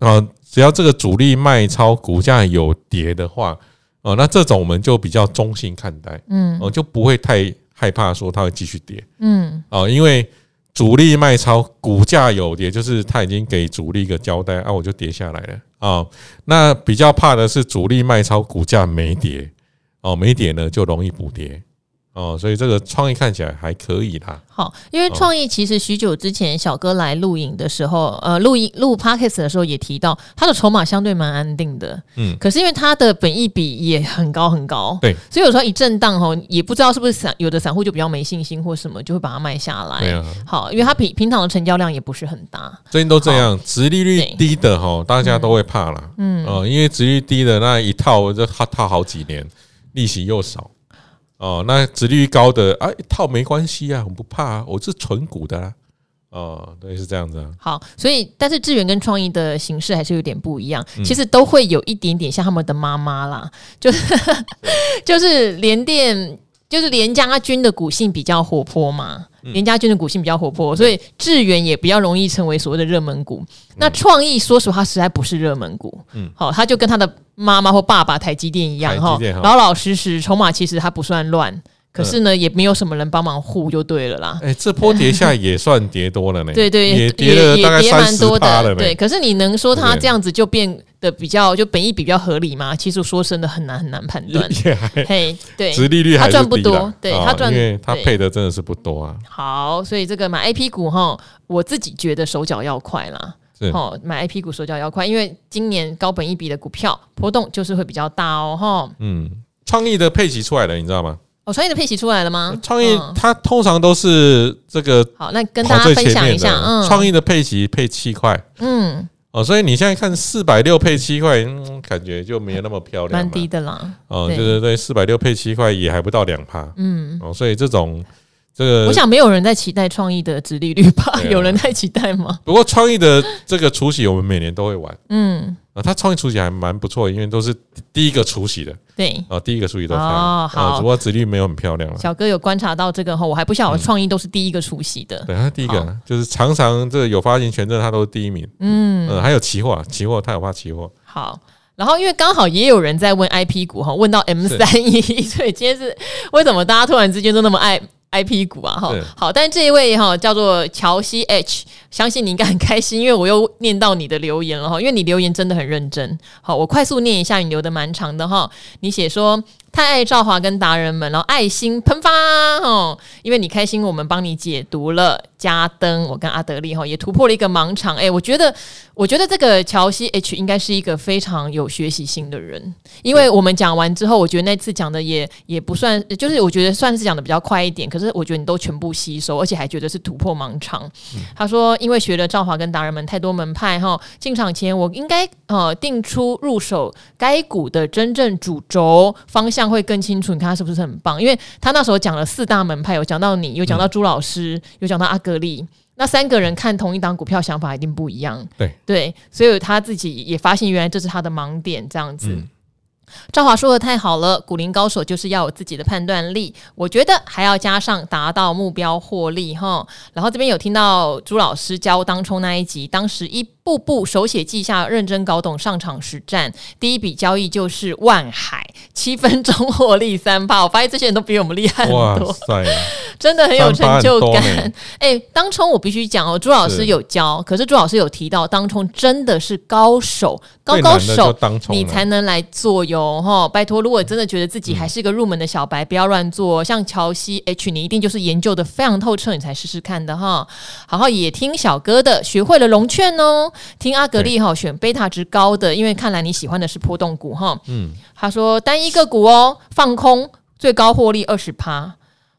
啊，只要这个主力卖超，股价有跌的话，哦，那这种我们就比较中性看待，嗯，哦，就不会太害怕说它会继续跌，嗯，哦，因为主力卖超，股价有跌，就是它已经给主力一个交代啊，我就跌下来了啊。那比较怕的是主力卖超，股价没跌哦，没跌呢就容易补跌。哦，所以这个创意看起来还可以啦。好，因为创意其实许久之前小哥来录影的时候，呃，录影录 podcast 的时候也提到，他的筹码相对蛮安定的。嗯，可是因为他的本益比也很高很高，对，所以有时候一震荡吼，也不知道是不是散有的散户就比较没信心或什么，就会把它卖下来。对啊，好，因为他平平常的成交量也不是很大。最近都这样，殖利率低的哈，大家都会怕了。嗯，哦，因为殖利率低的那一套就套套好几年，利息又少。哦，那殖利率高的啊，一套没关系啊，我不怕啊，我是纯股的啊。哦，对，是这样子啊。好，所以但是智源跟创意的形式还是有点不一样，其实都会有一点点像他们的妈妈啦，就是 [laughs] 就是联电，就是联家军的股性比较活泼嘛。联家军的股性比较活泼，所以智源也比较容易成为所谓的热门股。那创意说实话实在不是热门股，嗯，好，他就跟他的妈妈或爸爸台积电一样哈，老老实实，筹码其实它不算乱，可是呢也没有什么人帮忙护就对了啦。哎，这波跌下也算跌多了呢，[laughs] 对对，也跌了大概三十多的，对。可是你能说它这样子就变？的比较就本益比比较合理嘛，其实说真的很难很难判断。[laughs] 嘿，对，殖利率还赚不多，对他赚，因为他配的真的是不多啊。好，所以这个买 A P 股哈，我自己觉得手脚要快啦。是，哦，买 IP 股手脚要快，因为今年高本一比的股票波动就是会比较大哦，哈。嗯，创意的配息出来了，你知道吗？哦，创意的配息出来了吗？创意它通常都是这个好，那跟大家分享一下，嗯，创意的配息配七块，嗯。哦，所以你现在看四百六配七块，嗯，感觉就没有那么漂亮，蛮低的啦。哦，对对对，四百六配七块也还不到两趴。嗯，哦，所以这种这个，我想没有人在期待创意的殖利率吧？[laughs] 有人在期待吗？不过创意的这个除夕，我们每年都会玩。嗯。啊，他创意出息还蛮不错，因为都是第一个出息的。对，啊，第一个出息都哦，好，只不过殖利率没有很漂亮了。小哥有观察到这个后，我还不晓得创意都是第一个出息的。对，他第一个就是常常这个有发行权证，他都是第一名。嗯，呃，还有期货，期货他有发期货。好，然后因为刚好也有人在问 IP 股哈，问到 M 三一，所以今天是为什么大家突然之间都那么爱？I P 股啊，哈，好，但是这一位哈叫做乔西 H，相信你应该很开心，因为我又念到你的留言了哈，因为你留言真的很认真。好，我快速念一下，你留的蛮长的哈，你写说。太爱赵华跟达人们，然后爱心喷发哦，因为你开心，我们帮你解读了加登，我跟阿德利哈也突破了一个盲场。哎，我觉得，我觉得这个乔西 H 应该是一个非常有学习性的人，因为我们讲完之后，我觉得那次讲的也也不算，就是我觉得算是讲的比较快一点，可是我觉得你都全部吸收，而且还觉得是突破盲场。嗯、他说，因为学了赵华跟达人们太多门派哈，进场前我应该呃定出入手该股的真正主轴方向。会更清楚，你看他是不是很棒？因为他那时候讲了四大门派，有讲到你，有讲到朱老师，有讲到阿格力，那三个人看同一档股票想法一定不一样。对对，所以他自己也发现，原来这是他的盲点，这样子。嗯赵华说的太好了，古灵高手就是要有自己的判断力。我觉得还要加上达到目标获利哈。然后这边有听到朱老师教当冲那一集，当时一步步手写记下，认真搞懂上场实战。第一笔交易就是万海，七分钟获利三趴。我发现这些人都比我们厉害很多，塞 [laughs] 真的很有成就感。哎、欸，当冲我必须讲哦，朱老师有教，可是朱老师有提到，当冲真的是高手，高高手，你才能来做哟。哦，拜托，如果真的觉得自己还是一个入门的小白，嗯、不要乱做。像乔西 H，你一定就是研究的非常透彻，你才试试看的哈。好，好，也听小哥的，学会了融券哦。听阿格力哈，选贝塔值高的，因为看来你喜欢的是波动股哈。嗯，他说单一个股哦，放空最高获利二十趴。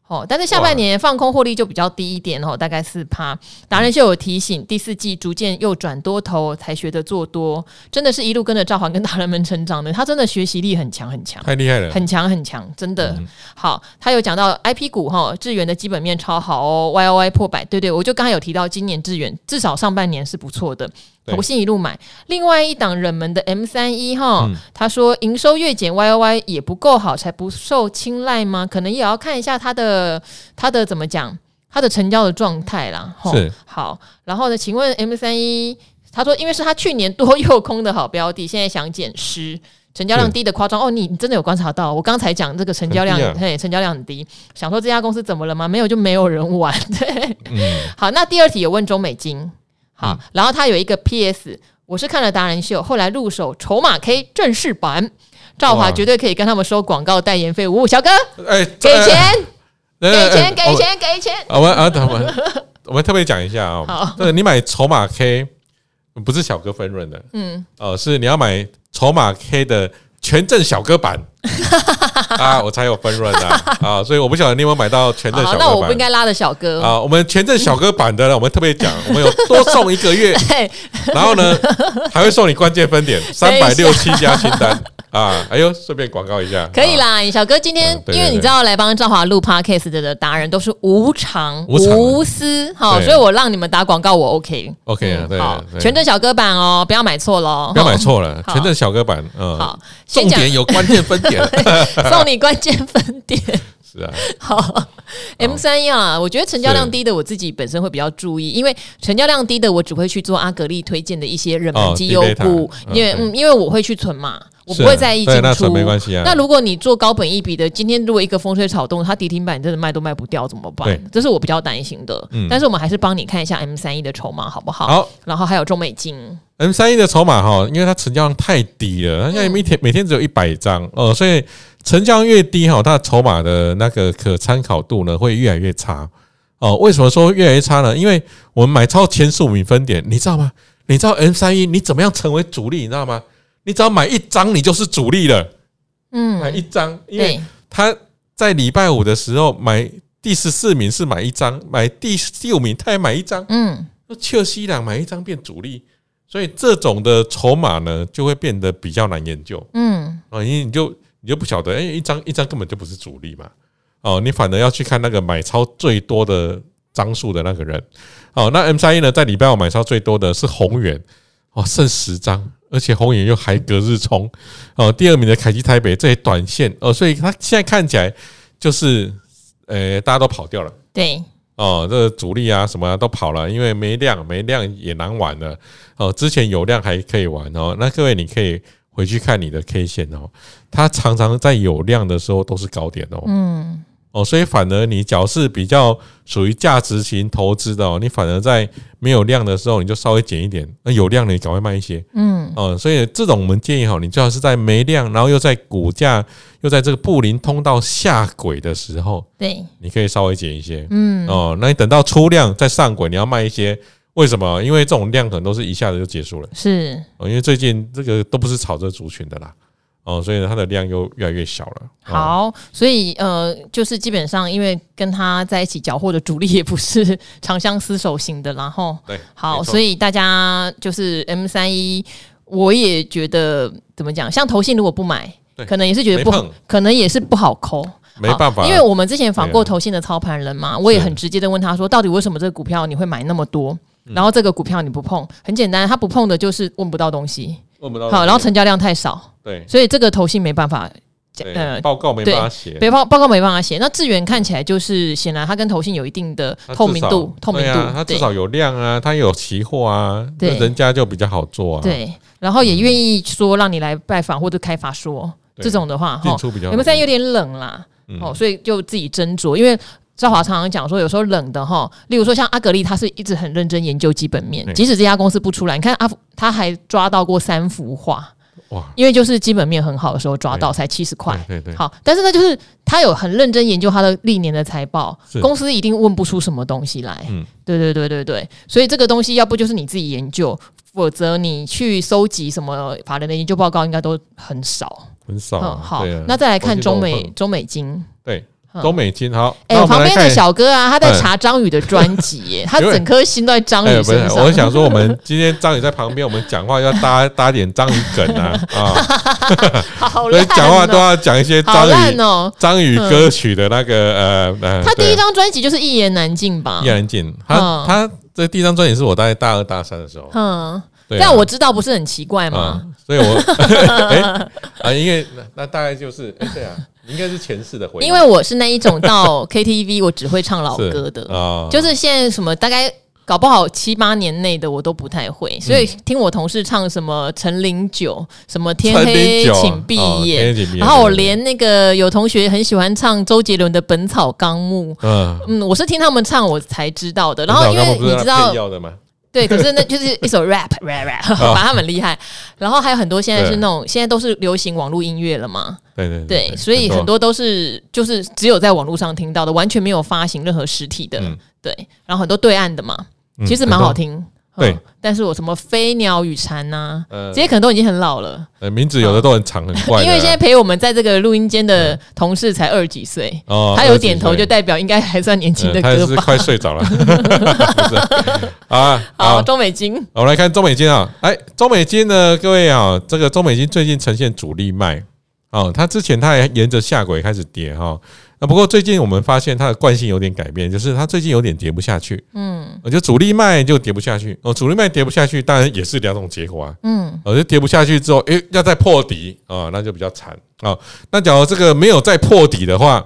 哦，但是下半年放空获利就比较低一点哦，大概四趴。达人秀有提醒，第四季逐渐又转多头，才学得做多，真的是一路跟着赵华跟达人们成长的。他真的学习力很强很强，太厉害了，很强很强，真的、嗯、好。他有讲到 IP 股哈，智源的基本面超好哦，Y O Y 破百，对对，我就刚才有提到，今年智源至少上半年是不错的。投信一路买，另外一档冷门的 M 三一哈，他说营收月减 Y O Y 也不够好，才不受青睐吗？可能也要看一下它的它的怎么讲，它的成交的状态啦。是好，然后呢，请问 M 三一，他说因为是他去年多诱空的好标的，现在想减失，成交量低的夸张哦。你你真的有观察到？我刚才讲这个成交量，啊、嘿，成交量很低，想说这家公司怎么了吗？没有，就没有人玩。对，嗯、好，那第二题有问中美晶。好，然后他有一个 PS，我是看了达人秀，后来入手筹码 K 正式版，赵华绝对可以跟他们收广告代言费。五五小哥，哎，给钱，呃给钱，给钱，给钱。我们啊，我们 [laughs] 我们特别讲一下啊，好对，你买筹码 K 不是小哥分润的，嗯，哦，是你要买筹码 K 的权证小哥版。[laughs] 啊，我才有分润的。[laughs] 啊，所以我不晓得你有没有买到权证小哥版。那我不应该拉的小哥。啊，我们权证小哥版的呢，我们特别讲，我们有多送一个月，[laughs] 然后呢还会送你关键分点三百六七家清单。啊，哎呦，顺便广告一下，可以啦。小哥今天因为你知道来帮赵华录 Podcast 的达人都是无偿无私，好，所以我让你们打广告我 OK OK 啊，对，好，权证小哥版哦，不要买错喽，不要买错了，权证小哥版，嗯，好，重点有关键分点。[laughs] 送你关键分点。是啊，[laughs] 好 M 三一啊，我觉得成交量低的我自己本身会比较注意，因为成交量低的我只会去做阿格力推荐的一些热门绩优股，因为嗯，因为我会去存嘛，我不会在意进出，没关系啊。那如果你做高本一笔的，今天如果一个风吹草动，它跌停板真的卖都卖不掉怎么办？这是我比较担心的。但是我们还是帮你看一下 M 三一的筹码好不好？好，然后还有中美金。M 三一的筹码哈，因为它成交量太低了，它现在每天每天只有一百张哦，所以成交越低哈，它的筹码的那个可参考度呢会越来越差哦。为什么说越来越差呢？因为我们买超前十五名分点，你知道吗？你知道 M 三一你怎么样成为主力？你知道吗？你只要买一张，你就是主力了。嗯，买一张，因为他在礼拜五的时候买第十四名是买一张，买第第五名他也买一张。嗯，那切尔西两买一张变主力。所以这种的筹码呢，就会变得比较难研究。嗯，啊，因为你就你就不晓得，哎，一张一张根本就不是主力嘛。哦，你反而要去看那个买超最多的张数的那个人。哦，那 M 三一呢，在礼拜五买超最多的是宏远，哦，剩十张，而且宏远又还隔日冲。哦，第二名的凯基台北这些短线，哦，所以它现在看起来就是，呃，大家都跑掉了。对。哦，这个主力啊，什么啊都跑了，因为没量，没量也难玩了。哦，之前有量还可以玩哦。那各位，你可以回去看你的 K 线哦，它常常在有量的时候都是高点哦。嗯。哦，所以反而你只要是比较属于价值型投资的哦，你反而在没有量的时候，你就稍微减一点；那有量的你赶快卖一些。嗯，哦，所以这种我们建议哈，你最好是在没量，然后又在股价又在这个布林通道下轨的时候，对，你可以稍微减一些。嗯，哦，那你等到出量再上轨，你要卖一些。为什么？因为这种量可能都是一下子就结束了。是，哦，因为最近这个都不是炒这族群的啦。哦，所以呢，它的量又越来越小了。好，所以呃，就是基本上，因为跟他在一起搅和的主力也不是长相厮守型的，然后对，好，所以大家就是 M 三一，我也觉得怎么讲，像投信如果不买，可能也是觉得不，可能也是不好抠，没办法，因为我们之前访过投信的操盘人嘛，我也很直接的问他说，到底为什么这个股票你会买那么多，然后这个股票你不碰？很简单，他不碰的就是问不到东西。好，然后成交量太少，对，所以这个投信没办法，呃，报告没办法写，报报告没办法写。那智远看起来就是显然它跟投信有一定的透明度，透明度，它至少有量啊，它有期货啊，对，人家就比较好做啊。对，然后也愿意说让你来拜访或者开法说这种的话，哈，你们现在有点冷啦，哦，所以就自己斟酌，因为。兆华常常讲说，有时候冷的哈，例如说像阿格力，他是一直很认真研究基本面，即使这家公司不出来，你看阿他还抓到过三幅画，哇，因为就是基本面很好的时候抓到才七十块，对对，好，但是呢，就是他有很认真研究他的历年的财报，公司一定问不出什么东西来，嗯，对对对对对，所以这个东西要不就是你自己研究，否则你去收集什么法人的研究报告，应该都很少，很少，嗯好，那再来看中美中美金，对。中美金好，哎，旁边的小哥啊，他在查张宇的专辑耶，[laughs] 他整颗心都在张宇身上。我想说，我们今天张宇在旁边，我们讲话要搭搭点张宇梗啊啊，[laughs] 好，所以讲话都要讲一些张宇哦，张宇歌曲的那个呃呃。他第一张专辑就是《一言难尽》吧？一言难尽，他他这第一张专辑是我大概大二大三的时候。嗯，这样我知道不是很奇怪吗？所以我 [laughs] 哎啊，因为那那大概就是哎对啊。应该是前世的回忆，因为我是那一种到 [laughs] KTV 我只会唱老歌的，哦、就是现在什么大概搞不好七八年内的我都不太会，所以听我同事唱什么陈零九，什么天黑请闭眼，哦、然后我连那个有同学很喜欢唱周杰伦的《本草纲目》，嗯。嗯，我是听他们唱我才知道的，然后因为你知道。对，可是那就是一首 rap [laughs] rap rap，反正他们厉害。然后还有很多现在是那种现在都是流行网络音乐了嘛。对对对，所以很多都是就是只有在网络上听到的，完全没有发行任何实体的。对，然后很多对岸的嘛，其实蛮好听。对，但是我什么飞鸟与蝉呐，这些可能都已经很老了。呃，名字有的都很长很怪。因为现在陪我们在这个录音间的同事才二十几岁，哦，他有点头就代表应该还算年轻的歌吧。他是快睡着了。[laughs] [laughs] 啊，好，中美金，我们来看中美金啊，哎，中美金呢，各位啊，这个中美金最近呈现主力卖，哦，它之前它还沿着下轨开始跌哈。那不过最近我们发现它的惯性有点改变，就是它最近有点跌不下去。嗯，我觉得主力卖就跌不下去哦，主力卖跌不下去，当然也是两种结果啊。嗯，我觉得跌不下去之后，诶，要再破底啊，那就比较惨啊。那假如这个没有再破底的话，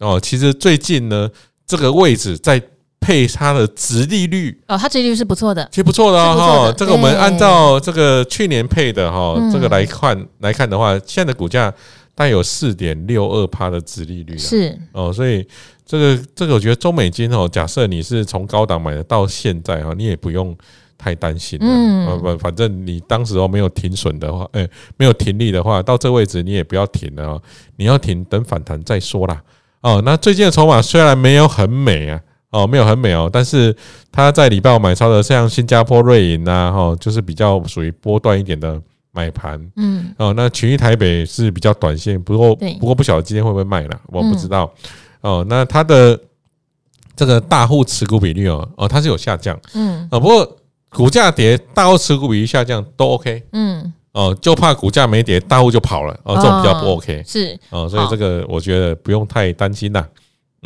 哦，其实最近呢，这个位置在配它的殖利率哦，它殖利率是不错的，其实不错的哈。这个我们按照这个去年配的哈，这个来看来看的话，现在的股价。带有四点六二趴的殖利率是哦，所以这个这个我觉得中美金哦，假设你是从高档买的到现在哈，你也不用太担心了。嗯，不，反正你当时哦没有停损的话，诶，没有停利的话，到这位置你也不要停了哦，你要停等反弹再说啦。哦，那最近的筹码虽然没有很美啊，哦，没有很美哦，但是它在礼拜五买超的像新加坡瑞银呐，哈，就是比较属于波段一点的。买盘，嗯，哦，那群益台北是比较短线，不过不过不晓得今天会不会卖了，我不知道。哦，那它的这个大户持股比率哦，哦，它是有下降，嗯，哦，不过股价跌，大户持股比率下降都 OK，嗯，哦，就怕股价没跌，大户就跑了，哦，这种比较不 OK，是，哦，所以这个我觉得不用太担心呐。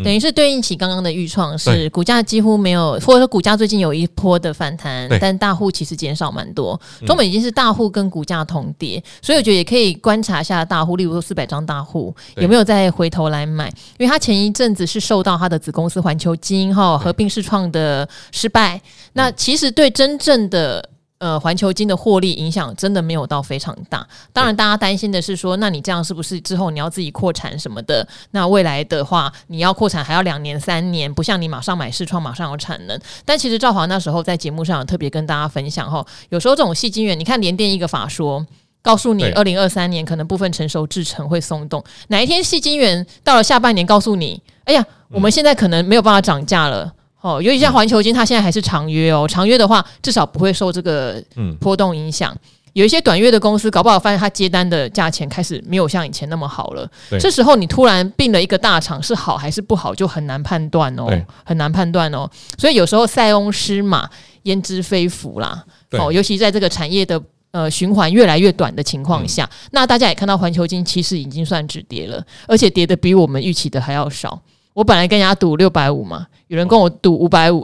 等于是对应起刚刚的预创，是股价几乎没有，或者说股价最近有一波的反弹，但大户其实减少蛮多。中美已经是大户跟股价同跌，所以我觉得也可以观察一下大户，例如说四百张大户有没有再回头来买，因为他前一阵子是受到他的子公司环球晶哈合并世创的失败，那其实对真正的。呃，环球金的获利影响真的没有到非常大。当然，大家担心的是说，那你这样是不是之后你要自己扩产什么的？那未来的话，你要扩产还要两年三年，不像你马上买视创马上有产能。但其实赵华那时候在节目上有特别跟大家分享哈，有时候这种细晶元，你看连电一个法说，告诉你二零二三年可能部分成熟制程会松动，哪一天细晶圆到了下半年告诉你，哎呀，我们现在可能没有办法涨价了。哦，尤其像环球金，它现在还是长约哦。长约的话，至少不会受这个波动影响。嗯、有一些短约的公司，搞不好发现它接单的价钱开始没有像以前那么好了。这时候你突然并了一个大厂，是好还是不好，就很难判断哦，很难判断哦。所以有时候塞翁失马，焉知非福啦。哦，尤其在这个产业的呃循环越来越短的情况下，嗯、那大家也看到环球金其实已经算止跌了，而且跌的比我们预期的还要少。我本来跟人家赌六百五嘛，有人跟我赌五百五，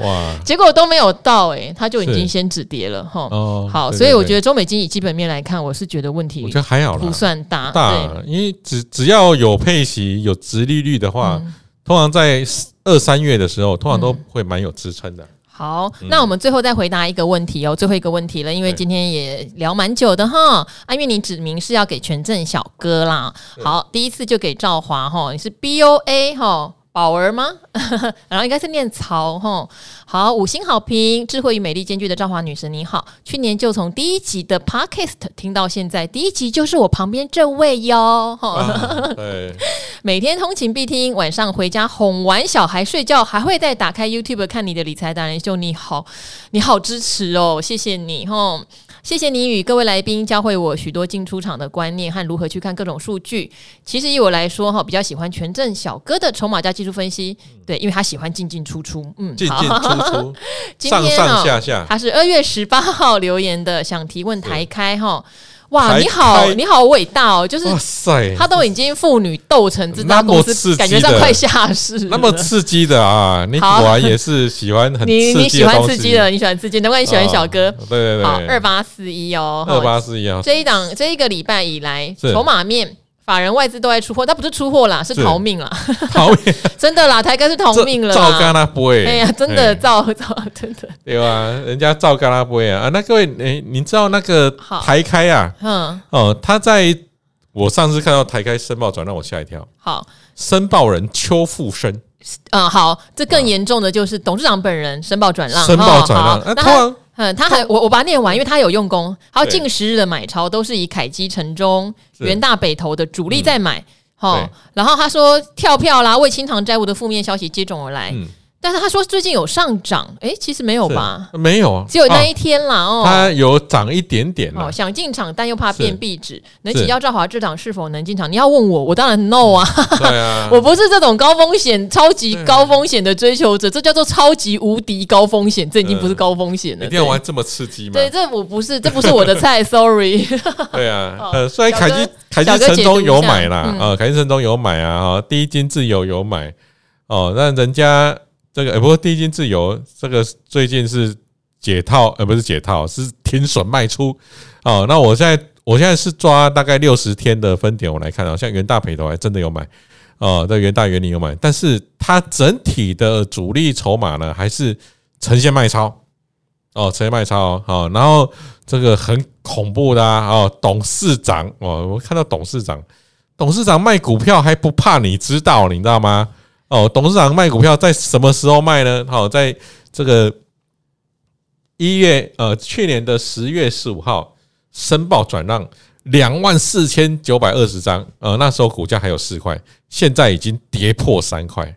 哇，[laughs] 结果都没有到哎、欸，他就已经先止跌了哈。哦，好，所以我觉得中美经济基本面来看，我是觉得问题，我觉得还好，不算大，大，因为只只要有配息、有殖利率的话，嗯、通常在二三月的时候，通常都会蛮有支撑的。嗯好，那我们最后再回答一个问题哦，最后一个问题了，因为今天也聊蛮久的哈。啊，因为你指明是要给权证小哥啦。好，第一次就给赵华哈，你是 B O A 哈。宝儿吗？[laughs] 然后应该是念曹哈。好，五星好评，智慧与美丽兼具的赵华女神你好。去年就从第一集的 Podcast 听到现在，第一集就是我旁边这位哟。哈，[laughs] 对，每天通勤必听，晚上回家哄完小孩睡觉，还会再打开 YouTube 看你的理财达人秀。你好，你好支持哦，谢谢你哈。谢谢你与各位来宾教会我许多进出场的观念和如何去看各种数据。其实以我来说哈，比较喜欢权证小哥的筹码加技术分析，对，因为他喜欢进进出出，嗯，进进出出，[laughs] 上上下下。他是二月十八号留言的，想提问台开哈。哇，你好，你好伟大哦！就是哇塞，他都已经妇女斗成这家公司，感觉上快下市，那么刺激的啊！你果然也是喜欢很你你喜欢刺激的，你喜欢刺激，难怪你喜欢小哥。对对对，好，二八四一哦，二八四一啊！这一档这一个礼拜以来，筹码面。法人外资都在出货，他不是出货啦，是。逃命啦，[laughs] [laughs] 逃命，真的啦，台哥是逃命了，照干他不会，哎呀，真的照 [laughs] 照，真的，对啊，人家照干他不会啊。啊！那各位，哎，你知道那个台开啊，嗯，哦，他在我上次看到台开申报转让我吓一跳。好，申报人邱富生。嗯，好，这更严重的就是董事长本人申报转让，申报转让，那他，嗯，他还我我把它念完，因为他有用功，还有近十日的买超都是以凯基、城中、元大、北投的主力在买，好，然后他说跳票啦，为清偿债务的负面消息接踵而来。但是他说最近有上涨，哎，其实没有吧？没有，只有那一天啦。哦，它有涨一点点。哦，想进场，但又怕变壁纸，能请教赵华这档是否能进场？你要问我，我当然 no 啊。对啊，[laughs] 我不是这种高风险、超级高风险的追求者，这叫做超级无敌高风险，这已经不是高风险了。一定要玩这么刺激吗？对，这我不是，这不是我的菜，[laughs] sorry。对啊，[laughs] 呃，虽然凯基凯基城中有买啦，呃，凯基城中有买啊，第一金自由有买哦，那人家。这个，不过第一金自由这个最近是解套，呃，不是解套，是停损卖出。哦，那我现在我现在是抓大概六十天的分点，我来看，啊像元大北投还真的有买，哦，在元大元林有买，但是它整体的主力筹码呢，还是呈现卖超，哦，呈现卖超，哦，然后这个很恐怖的啊，哦，董事长，哦，我看到董事长，董事长卖股票还不怕你知道，你知道吗？哦，董事长卖股票在什么时候卖呢？好，在这个一月，呃，去年的十月十五号申报转让两万四千九百二十张，呃，那时候股价还有四块，现在已经跌破三块。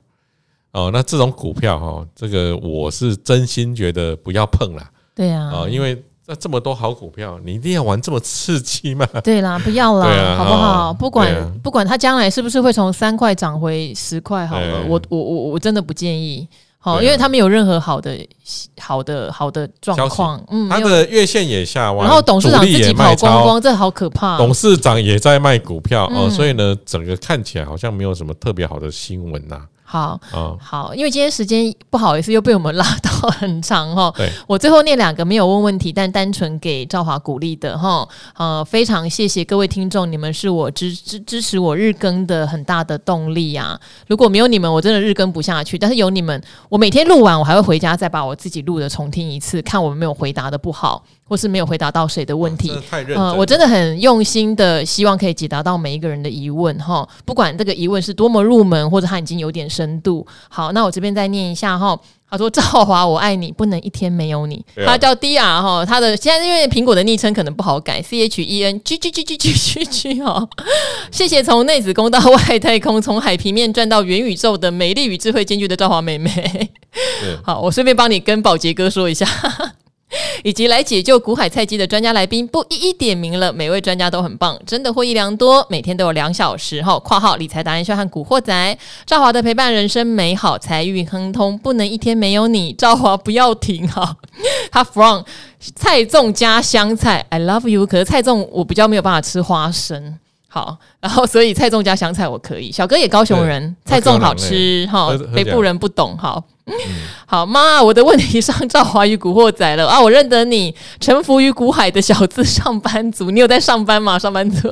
哦，那这种股票哈，这个我是真心觉得不要碰了。对呀，啊，因为。那这么多好股票，你一定要玩这么刺激吗？对啦，[laughs] 不要啦，啊、好不好？不管、啊、不管它将来是不是会从三块涨回十块，好了，我我我我真的不建议。好，啊、因为他没有任何好的好的好的状况。嗯，他的月线也下弯，然后董事长自己跑光光，这好可怕。董事长也在卖股票哦，嗯、所以呢，整个看起来好像没有什么特别好的新闻呐。好，好，因为今天时间不好意思又被我们拉到很长哈。对，我最后念两个没有问问题，但单纯给赵华鼓励的哈。呃，非常谢谢各位听众，你们是我支支支持我日更的很大的动力啊。如果没有你们，我真的日更不下去。但是有你们，我每天录完，我还会回家再把我自己录的重听一次，看我们没有回答的不好。或是没有回答到谁的问题，嗯，我真的很用心的，希望可以解答到每一个人的疑问哈。不管这个疑问是多么入门，或者他已经有点深度。好，那我这边再念一下哈。他说：“赵华，我爱你，不能一天没有你。”他叫 DR 哈，他的现在因为苹果的昵称可能不好改，C H E N G G G G G G G 哈。[laughs] 谢谢从内子宫到外太空，从海平面转到元宇宙的美丽与智慧兼具的赵华妹妹。[laughs] 好，我顺便帮你跟宝杰哥说一下。[laughs] 以及来解救股海菜鸡的专家来宾，不一一点名了。每位专家都很棒，真的获益良多。每天都有两小时哈。括号理财达人秀和古惑仔赵华的陪伴，人生美好，财运亨通。不能一天没有你，赵华不要停哈。[laughs] 他 from 菜粽加香菜，I love you。可是菜粽我比较没有办法吃花生。好，然后所以蔡粽加香菜我可以。小哥也高雄人，蔡粽好吃哈。北部人不懂好。嗯、[laughs] 好妈，我的问题上赵华与古惑仔了啊！我认得你，臣服于古海的小资上班族，你有在上班吗？上班族，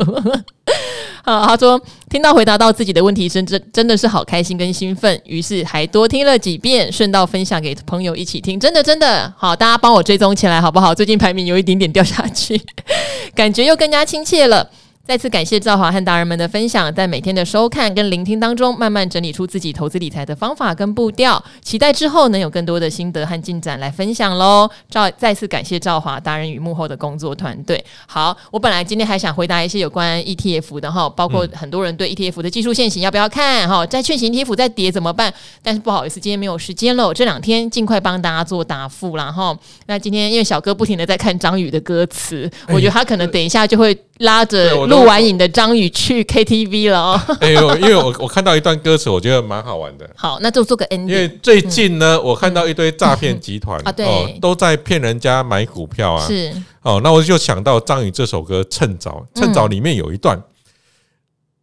[laughs] 啊，他说听到回答到自己的问题，真真真的是好开心跟兴奋，于是还多听了几遍，顺道分享给朋友一起听，真的真的好，大家帮我追踪起来好不好？最近排名有一点点掉下去，[laughs] 感觉又更加亲切了。再次感谢赵华和达人们的分享，在每天的收看跟聆听当中，慢慢整理出自己投资理财的方法跟步调。期待之后能有更多的心得和进展来分享喽。赵再次感谢赵华达人与幕后的工作团队。好，我本来今天还想回答一些有关 ETF 的哈，包括很多人对 ETF 的技术线型要不要看哈，债券型 ETF 在跌怎么办？但是不好意思，今天没有时间了，这两天尽快帮大家做答复啦哈。那今天因为小哥不停的在看张宇的歌词，我觉得他可能等一下就会拉着录完影的张宇去 KTV 了哦。[laughs] 哎呦，因为我我看到一段歌词，我觉得蛮好玩的。好，那就做个 ending。因为最近呢，我看到一堆诈骗集团啊，对，都在骗人家买股票啊。是哦，那我就想到张宇这首歌《趁早》，趁早里面有一段，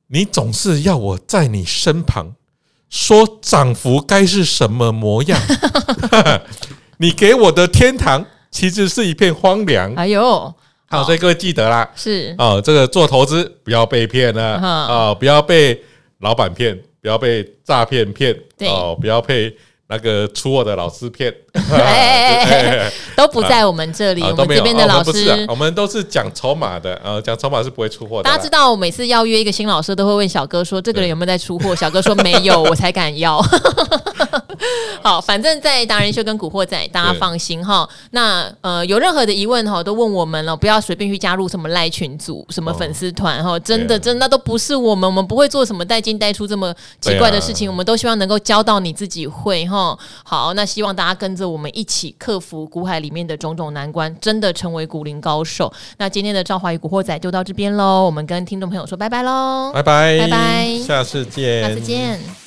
你总是要我在你身旁，说涨幅该是什么模样？[laughs] [laughs] 你给我的天堂其实是一片荒凉。哎呦！好，所以各位记得啦，是哦，这个做投资不要被骗了啊，不要被老板骗，不要被诈骗骗，哦，不要被那个出货的老师骗，[laughs] [laughs] 都不在我们这里。我们这边的老师，我们都是讲筹码的，呃，讲筹码是不会出货的。大家知道，我每次邀约一个新老师，都会问小哥说：“这个人有没有在出货？” [laughs] 小哥说：“没有，我才敢要。” [laughs] 好，反正在达人秀跟古惑仔，大家放心哈。那呃，有任何的疑问哈，都问我们了，不要随便去加入什么赖群组、什么粉丝团哈。真的，真的都不是我们，我们不会做什么带进带出这么奇怪的事情。我们都希望能够教到你自己会哈。好，那希望大家跟着我们一起克服古海里面的种种难关，真的成为古灵高手。那今天的赵华与古惑仔就到这边喽，我们跟听众朋友说拜拜喽，拜拜，拜拜，下次见，下次见。